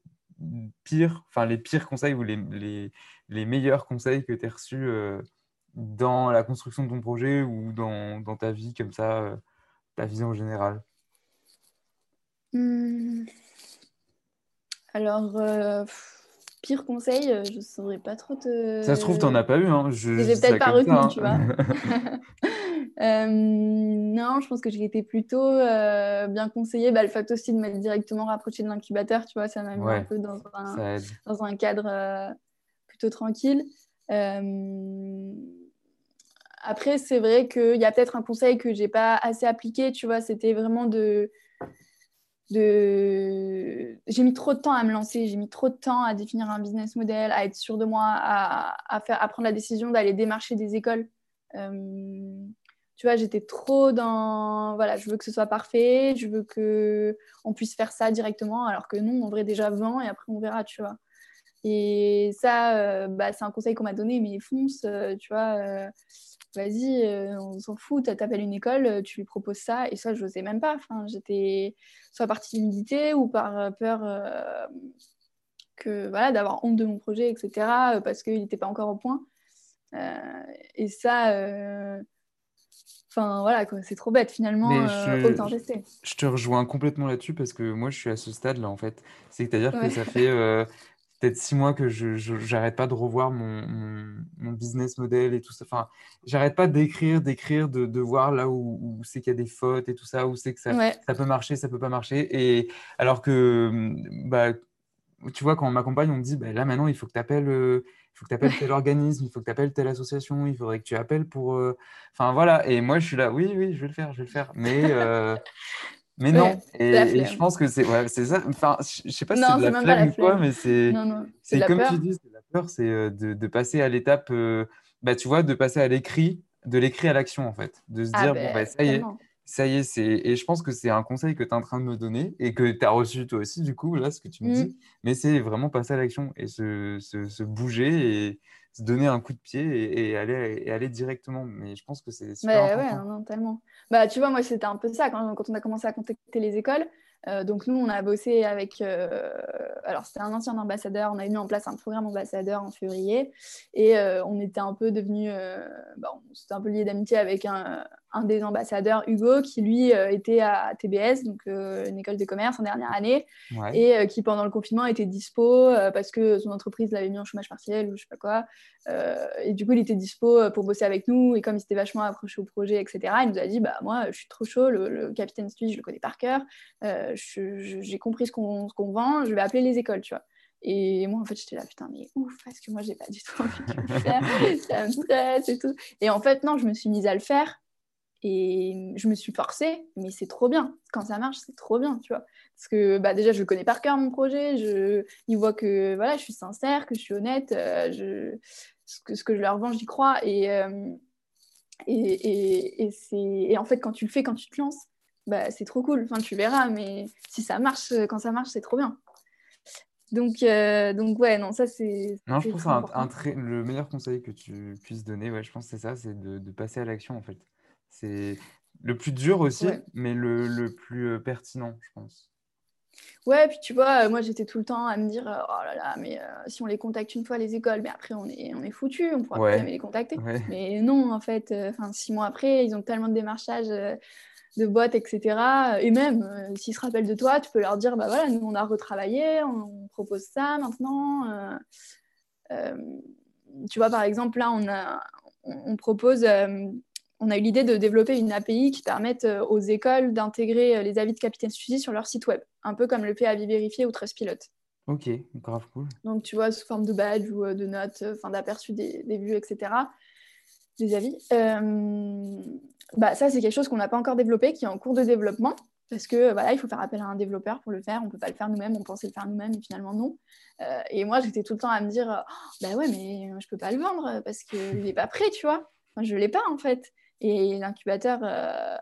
pires, enfin les pires conseils ou les, meilleurs conseils que tu as reçus dans la construction de ton projet ou dans, ta vie, comme ça, ta vision générale mmh. Alors, pire conseil, euh, je ne saurais pas trop te. Ça se trouve, tu n'en as pas eu. Hein. Je n'ai peut-être pas retenu, hein. tu vois. Euh, non, je pense que j'ai été plutôt euh, bien conseillée. Bah, le fait aussi de m'être directement rapproché de l'incubateur, tu vois, ça m'a mis un peu dans un, dans un cadre plutôt tranquille. Après, c'est vrai qu'il y a peut-être un conseil que j'ai pas assez appliqué, tu vois, c'était vraiment de J'ai mis trop de temps à me lancer, j'ai mis trop de temps à définir un business model, à être sûr de moi, à, faire, à prendre la décision d'aller démarcher des écoles. Euh, tu vois, j'étais trop dans... Voilà, je veux que ce soit parfait, je veux qu'on puisse faire ça directement, alors que non, on vrai déjà 20 et après on verra, tu vois. Et ça, euh, bah, c'est un conseil qu'on m'a donné, mais fonce, euh, tu vois vas-y, euh, on s'en fout, t'appelles une école, euh, tu lui proposes ça. Et ça, je n'osais même pas. Enfin, j'étais soit par timidité ou par euh, peur que voilà, d'avoir honte de mon projet, etc. parce qu'il n'était pas encore au point. et ça, enfin voilà, c'est trop bête finalement. je, autant rester. Je te rejoins complètement là-dessus parce que moi, je suis à ce stade-là en fait. C'est-à-dire que ça fait peut-être six mois que je j'arrête pas de revoir mon, mon, business model et tout ça. Enfin, j'arrête pas d'écrire, d'écrire, de, de, voir là où, où c'est qu'il y a des fautes et tout ça, où c'est que ça, ça peut marcher, ça peut pas marcher. Et alors que, bah, tu vois, quand on m'accompagne, on me dit, bah, là maintenant, il faut que tu appelles. Euh, il faut que tu appelles tel organisme, il faut que tu appelles telle association, il faudrait que tu appelles pour. Euh, enfin voilà, et moi je suis là, oui, oui, je vais le faire, je vais le faire. Mais, euh, Mais non, et, je pense que c'est ouais, ça. Enfin, je sais pas si c'est de la flemme ou quoi, mais c'est comme tu dis, c'est la peur, c'est euh, de, de, passer à l'étape, euh, bah, tu vois, de passer à l'écrit, de l'écrit à l'action en fait, de se ah dire, bon, ben, bah, ça y est, ça y est, et je pense que c'est un conseil que tu es en train de me donner et que tu as reçu toi aussi, du coup, là, ce que tu me dis, mais c'est vraiment passer à l'action et se, se, se, bouger et se donner un coup de pied et, aller, et aller directement. Mais je pense que c'est super bah, important. Ouais, non, tellement. Bah, tu vois, moi, c'était un peu ça quand, quand, on a commencé à contacter les écoles. Euh, donc nous, on a bossé avec, euh, alors c'était un ancien ambassadeur, on a mis en place un programme ambassadeur en février. Et euh, on était un peu devenu, bon, c'était un peu lié d'amitié avec un, un, des ambassadeurs, Hugo, qui lui était à TBS, donc une école de commerce en dernière année, et qui pendant le confinement était dispo parce que son entreprise l'avait mis en chômage partiel ou je sais pas quoi. et du coup, il était dispo pour bosser avec nous. Et comme il s'était vachement accroché au projet, etc., il nous a dit, bah moi, je suis trop chaud, le, capitaine Suisse, je le connais par cœur j'ai compris ce qu'on vend, je vais appeler les écoles, tu vois. Et moi, en fait, j'étais là, putain, mais ouf, parce que moi, j'ai pas du tout envie de le faire, ça me stresse et tout. Et en fait, non, je me suis mise à le faire et je me suis forcée, mais c'est trop bien. Quand ça marche, c'est trop bien, tu vois. Parce que bah, déjà, je connais par cœur, mon projet. Je... Ils voient que voilà, je suis sincère, que je suis honnête. Euh, je... ce, que, ce que je leur vends, j'y crois. Et, euh, et, et, et, et en fait, quand tu le fais, quand tu te lances, bah, c'est trop cool. Enfin, tu verras, mais si ça marche, euh, quand ça marche, c'est trop bien. Donc, euh, donc ouais, non, ça c'est. Non, je pense un, un très, le meilleur conseil que tu puisses donner, ouais, je pense que c'est ça, c'est de, de, passer à l'action en fait. C'est le plus dur aussi, mais le, le, plus euh, pertinent, je pense. Ouais, puis tu vois, moi j'étais tout le temps à me dire, oh là là, mais si on les contacte une fois les écoles, mais après on est, on est foutu, on pourra jamais les contacter. Mais non, en fait, enfin six mois après, ils ont tellement de démarchages de boîtes, etc. Et même, euh, s'ils se rappellent de toi, tu peux leur dire, bah voilà, nous, on a retravaillé, on, propose ça maintenant. Euh, euh, tu vois, par exemple, là, on, a, on, propose, on a eu l'idée de développer une API qui permette aux écoles d'intégrer les avis de capitaine Suzy sur leur site web, un peu comme le fait Avis Vérifié ou Trustpilot. Ok, grave cool. Donc, tu vois, sous forme de badge ou de notes, enfin d'aperçu des, des vues, etc des avis. Bah, Ça, c'est quelque chose qu'on n'a pas encore développé, qui est en cours de développement. Parce que voilà, il faut faire appel à un développeur pour le faire. On ne peut pas le faire nous-mêmes. On pensait le faire nous-mêmes, et finalement, non. Euh, et moi, j'étais tout le temps à me dire oh, bah ouais, mais je ne peux pas le vendre parce qu'il n'est pas prêt, tu vois. je ne l'ai pas, en fait. Et l'incubateur, euh,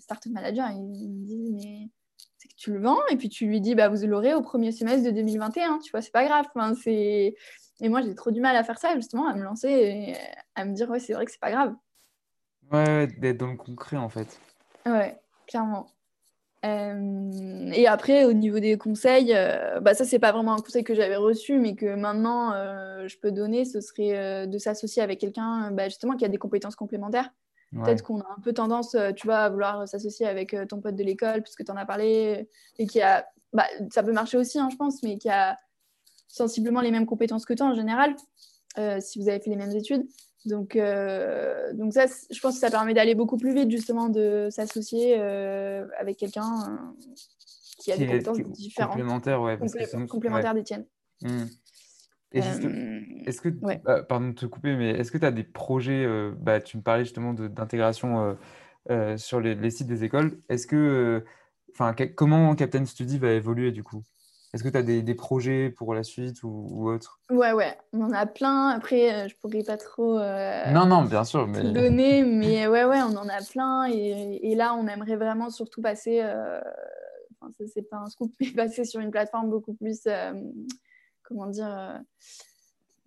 startup manager, il me dit mais c'est que tu le vends et puis tu lui dis bah vous l'aurez au premier semestre de 2021 tu vois c'est pas grave c'est et moi j'ai trop du mal à faire ça justement à me lancer et à me dire ouais c'est vrai que c'est pas grave ouais, d'être dans le concret en fait ouais clairement euh, et après au niveau des conseils euh, bah ça c'est pas vraiment un conseil que j'avais reçu mais que maintenant euh, je peux donner ce serait de s'associer avec quelqu'un bah, justement qui a des compétences complémentaires Peut-être qu'on a un peu tendance, tu vois, à vouloir s'associer avec ton pote de l'école, puisque tu en as parlé, et qui a. Bah, ça peut marcher aussi, hein, je pense, mais qui a sensiblement les mêmes compétences que toi en général, si vous avez fait les mêmes études. Donc, donc ça, je pense que ça permet d'aller beaucoup plus vite, justement, de s'associer avec quelqu'un qui a des compétences différentes. Complémentaires, ouais. complémentaires des tiennes. Mmh. Euh, est-ce que, bah, pardon de te couper, mais est-ce que tu as des projets, euh, bah, tu me parlais justement d'intégration euh, sur les, sites des écoles, est-ce que, enfin, comment Captain Study va évoluer du coup? Est-ce que tu as des, projets pour la suite ou, autre? Ouais, ouais, on en a plein. Après, je pourrais pas trop non, non, bien sûr, mais... donner, mais ouais, ouais, on en a plein. Et, là, on aimerait vraiment surtout passer, enfin, c'est pas un scoop, mais passer sur une plateforme beaucoup plus comment dire, euh,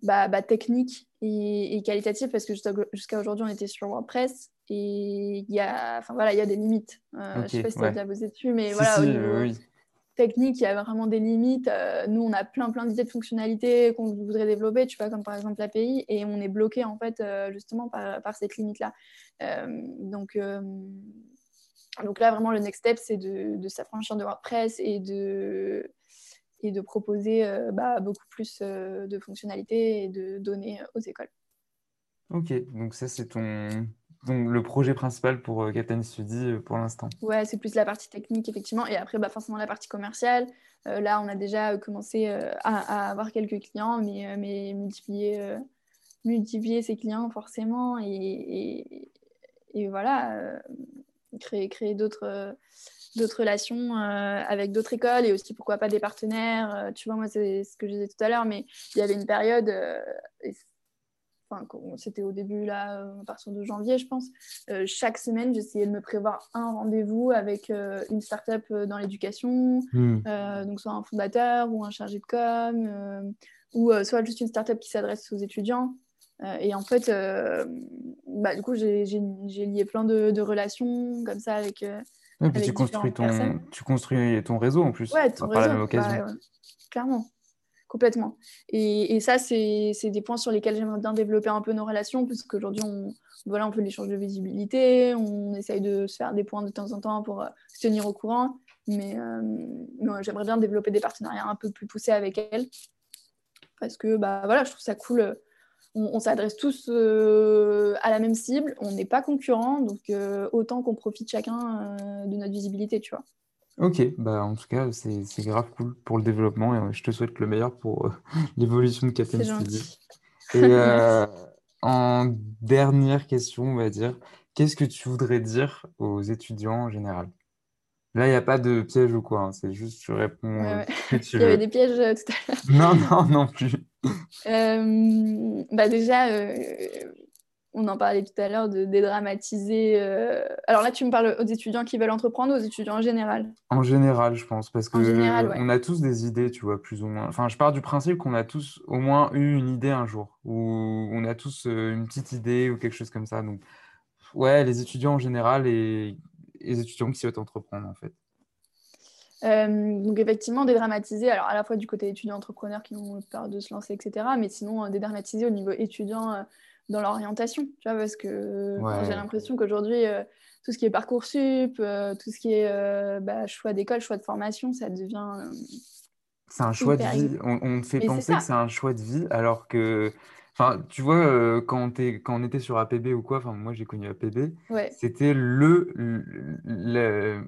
bah, bah, technique et, qualitative parce que jusqu'à aujourd'hui, on était sur WordPress et il y a, enfin, voilà, il y a des limites. Euh, je ne sais pas si tu as déjà bossé dessus, mais voilà, au niveau technique, il y a vraiment des limites. Euh, nous, on a plein, plein d'idées de fonctionnalités qu'on voudrait développer, tu vois, comme par exemple l'API, et on est bloqué en fait justement par, par cette limite-là. donc, donc là, vraiment, le next step, c'est de, de s'affranchir de WordPress et de et de proposer euh, bah, beaucoup plus euh, de fonctionnalités et de données aux écoles. Ok, donc ça c'est ton donc, le projet principal pour euh, Captain Study pour l'instant. Ouais, c'est plus la partie technique effectivement et après bah, forcément la partie commerciale. là, on a déjà commencé à, avoir quelques clients, mais, multiplier, multiplier ces clients forcément et, voilà, créer, créer d'autres d'autres relations euh, avec d'autres écoles et aussi pourquoi pas des partenaires. Euh, tu vois, moi, c'est ce que je disais tout à l'heure, mais il y avait une période, euh, enfin, c'était au début, là, à partir de janvier, je pense, chaque semaine, j'essayais de me prévoir un rendez-vous avec une start-up dans l'éducation, hmm. donc soit un fondateur ou un chargé de com, ou soit juste une start-up qui s'adresse aux étudiants. et en fait, bah, du coup, j'ai lié plein de, de, relations comme ça avec, et puis tu construis, ton, tu construis ton réseau en plus. Ouais, ton réseau. Bah, clairement, complètement. Et, ça, c'est des points sur lesquels j'aimerais bien développer un peu nos relations, parce qu'aujourd'hui, on, voilà, on fait l'échange de visibilité, on essaye de se faire des points de temps en temps pour euh, se tenir au courant. Mais, euh, j'aimerais bien développer des partenariats un peu plus poussés avec elles. Parce que bah, voilà, je trouve ça cool on, s'adresse tous euh, à la même cible, on n'est pas concurrents, donc euh, autant qu'on profite chacun euh, de notre visibilité, tu vois. Ok, bah en tout cas, c'est grave cool pour le développement et je te souhaite le meilleur pour l'évolution de Captain Study. Et en dernière question, on va dire, qu'est-ce que tu voudrais dire aux étudiants en général? Là, il n'y a pas de piège ou quoi, hein, c'est juste tu réponds. il y avait des pièges tout à l'heure. Non, non, non plus. Euh, bah déjà, euh, on en parlait tout à l'heure de dédramatiser. Euh, alors là, tu me parles aux étudiants qui veulent entreprendre ou aux étudiants en général? En général, je pense, parce que on a tous des idées, tu vois, plus ou moins. Enfin, je pars du principe qu'on a tous au moins eu une idée un jour, ou on a tous une petite idée ou quelque chose comme ça. Donc, ouais, les étudiants en général et les étudiants qui souhaitent entreprendre, en fait. Euh, donc effectivement, dédramatiser, alors à la fois du côté étudiant entrepreneur qui ont peur de se lancer, etc., mais sinon euh, dédramatiser au niveau étudiant euh, dans l'orientation, tu vois, parce que j'ai l'impression qu'aujourd'hui, tout ce qui est Parcoursup, tout ce qui est bah, choix d'école, choix de formation, ça devient... c'est un choix de vie. On, on fait penser que c'est un choix de vie, alors que Enfin, tu vois, euh, quand, quand on était sur APB ou quoi, enfin, moi j'ai connu APB, c'était le,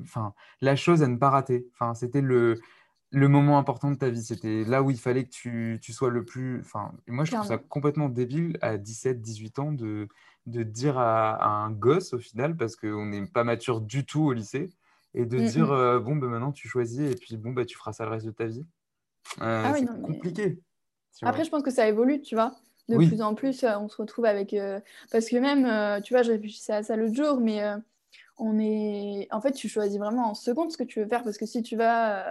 enfin, la chose à ne pas rater. Enfin, c'était le, le moment important de ta vie. C'était là où il fallait que tu, tu sois le plus. Enfin, moi, je trouve ça complètement débile à 17, 18 ans de, de dire à, un gosse au final, parce qu'on n'est pas mature du tout au lycée, et de mm, dire mm. Euh, bon, ben maintenant tu choisis, et puis bon, ben, tu feras ça le reste de ta vie. Euh, ah c'est compliqué. Après, je pense que ça évolue, tu vois. De plus en plus, euh, on se retrouve avec. Parce que même, tu vois, je réfléchissais à ça l'autre jour, mais on est. En fait, tu choisis vraiment en seconde ce que tu veux faire, parce que si tu vas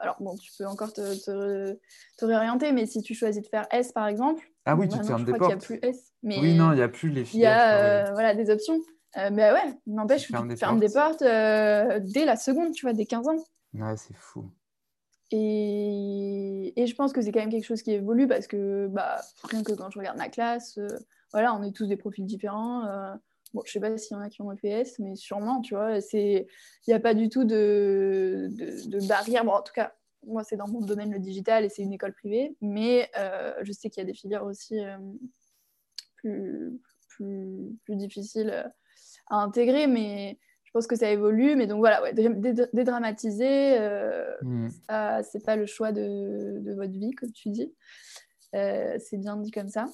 alors bon, tu peux encore te, réorienter, mais si tu choisis de faire S par exemple, ah oui, tu te fermes des portes. Il n'y a plus S. Mais oui, non, il n'y a plus les filles. Il y a euh, voilà, des options. Euh, mais ouais, n'empêche tu te fermes des portes euh, dès la seconde, tu vois, dès 15 ans. Ouais, c'est fou. Et... et, je pense que c'est quand même quelque chose qui évolue parce que, bah, rien que quand je regarde ma classe, voilà, on est tous des profils différents. Bon, je sais pas s'il y en a qui ont EPS, mais sûrement, tu vois. Il n'y a pas du tout de, de, barrière. Bon, en tout cas, moi, c'est dans mon domaine le digital et c'est une école privée, mais euh, je sais qu'il y a des filières aussi euh, plus, plus, plus, difficiles à intégrer, mais je pense que ça évolue. Mais donc voilà, ouais, dédramatiser, euh, mmh. c'est pas le choix de, de, votre vie, comme tu dis. Euh, c'est bien dit comme ça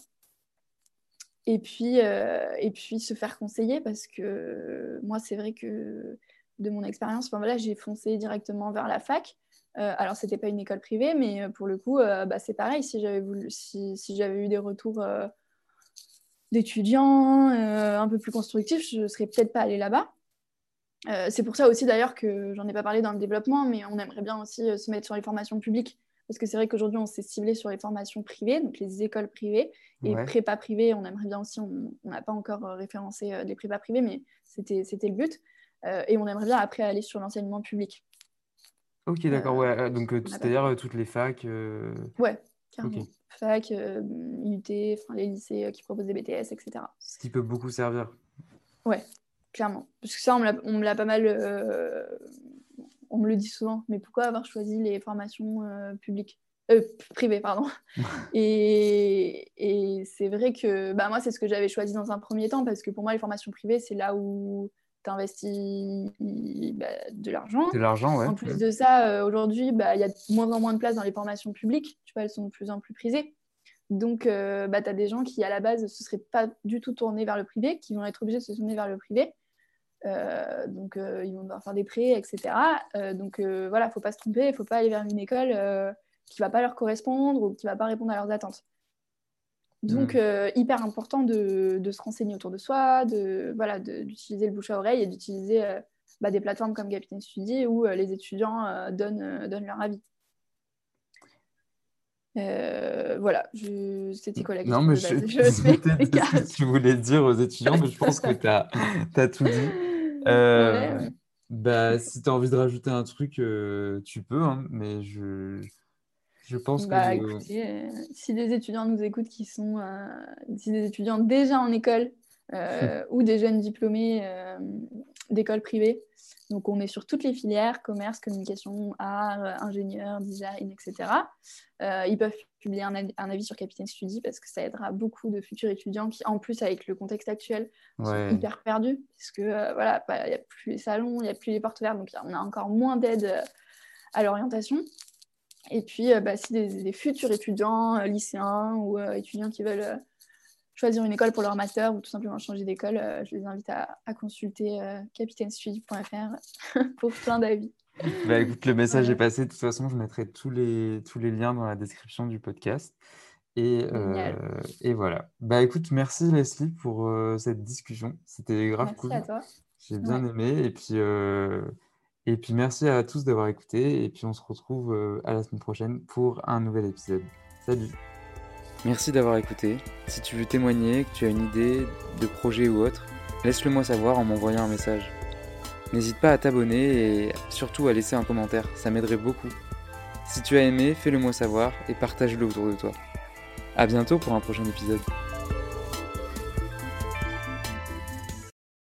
et puis, euh, et puis se faire conseiller parce que moi, c'est vrai que de mon expérience, enfin, voilà, j'ai foncé directement vers la fac. Euh, alors, ce n'était pas une école privée, mais euh, pour le coup, bah, c'est pareil. Si j'avais, voulu, si, si j'avais eu des retours d'étudiants un peu plus constructifs, je ne serais peut-être pas allée là-bas. c'est pour ça aussi d'ailleurs que j'en ai pas parlé dans le développement, mais on aimerait bien aussi se mettre sur les formations publiques parce que c'est vrai qu'aujourd'hui, on s'est ciblé sur les formations privées, donc les écoles privées, et prépa privées, on aimerait bien aussi, on n'a pas encore euh, référencé euh, les prépas privées, mais c'était le but. Euh, et on aimerait bien après aller sur l'enseignement public. Ok, d'accord, ouais. Donc, c'est-à-dire toutes les facs Ouais, carrément. Fac, UT, les lycées qui proposent des BTS, etc. Ce qui peut beaucoup servir. Ouais, clairement. Parce que ça, on me l'a pas mal on me le dit souvent, mais pourquoi avoir choisi les formations euh, publiques? Euh, privées, pardon. et, c'est vrai que bah, moi, c'est ce que j'avais choisi dans un premier temps, parce que pour moi, les formations privées, c'est là où tu investis bah, de l'argent. De l'argent, ouais. En plus de ça, euh, aujourd'hui, bah, il y a de moins en moins de place dans les formations publiques. Tu vois, elles sont de plus en plus prisées. Donc, bah, tu as des gens qui, à la base, ne se seraient pas du tout tournés vers le privé, qui vont être obligés de se tourner vers le privé. Euh, donc, euh, ils vont devoir faire des prêts, etc. Euh, donc, voilà, il ne faut pas se tromper, il ne faut pas aller vers une école qui ne va pas leur correspondre ou qui ne va pas répondre à leurs attentes. Donc, mm. hyper important de, de, se renseigner autour de soi, de voilà, d'utiliser le bouche à oreille et d'utiliser bah, des plateformes comme Capitaine Study où les étudiants donnent, donnent leur avis. voilà, c'était quoi la question Non, mais je, je, ce que tu voulais dire aux étudiants, mais je pense que tu as, as, tout dit. Euh, bah, si tu as envie de rajouter un truc, euh, tu peux, hein, mais je, je pense bah, que. Écoutez, euh, si des étudiants nous écoutent qui sont. si des étudiants déjà en école ou des jeunes diplômés d'école privée, donc on est sur toutes les filières, commerce, communication, art, ingénieur, design, etc. ils peuvent publier un, avis sur Capitaine Study parce que ça aidera beaucoup de futurs étudiants qui, en plus, avec le contexte actuel, sont hyper perdus parce que euh, voilà, il n'y a plus les salons, il n'y a plus les portes ouvertes, donc on a encore moins d'aide euh, à l'orientation. Et puis, euh, bah, si des, futurs étudiants, lycéens ou étudiants qui veulent choisir une école pour leur master ou tout simplement changer d'école, je les invite à, consulter capitainestudy.fr pour plein d'avis. Bah, écoute, le message est passé. De toute façon, je mettrai tous les, tous les liens dans la description du podcast. Et, euh, et voilà. Bah écoute, merci Leslie pour euh, cette discussion. C'était grave merci cool. à toi. J'ai bien aimé. Et puis, euh, et puis merci à tous d'avoir écouté. Et puis on se retrouve à la semaine prochaine pour un nouvel épisode. Salut. Merci d'avoir écouté. Si tu veux témoigner, que tu as une idée de projet ou autre, laisse-le moi savoir en m'envoyant un message. N'hésite pas à t'abonner et surtout à laisser un commentaire, ça m'aiderait beaucoup. Si tu as aimé, fais-le moi savoir et partage-le autour de toi. A bientôt pour un prochain épisode.